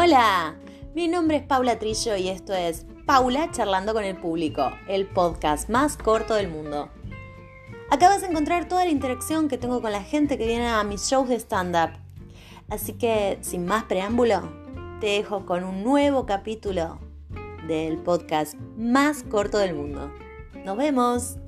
Hola, mi nombre es Paula Trillo y esto es Paula charlando con el público, el podcast más corto del mundo. Acá vas a encontrar toda la interacción que tengo con la gente que viene a mis shows de stand-up. Así que, sin más preámbulo, te dejo con un nuevo capítulo del podcast más corto del mundo. Nos vemos.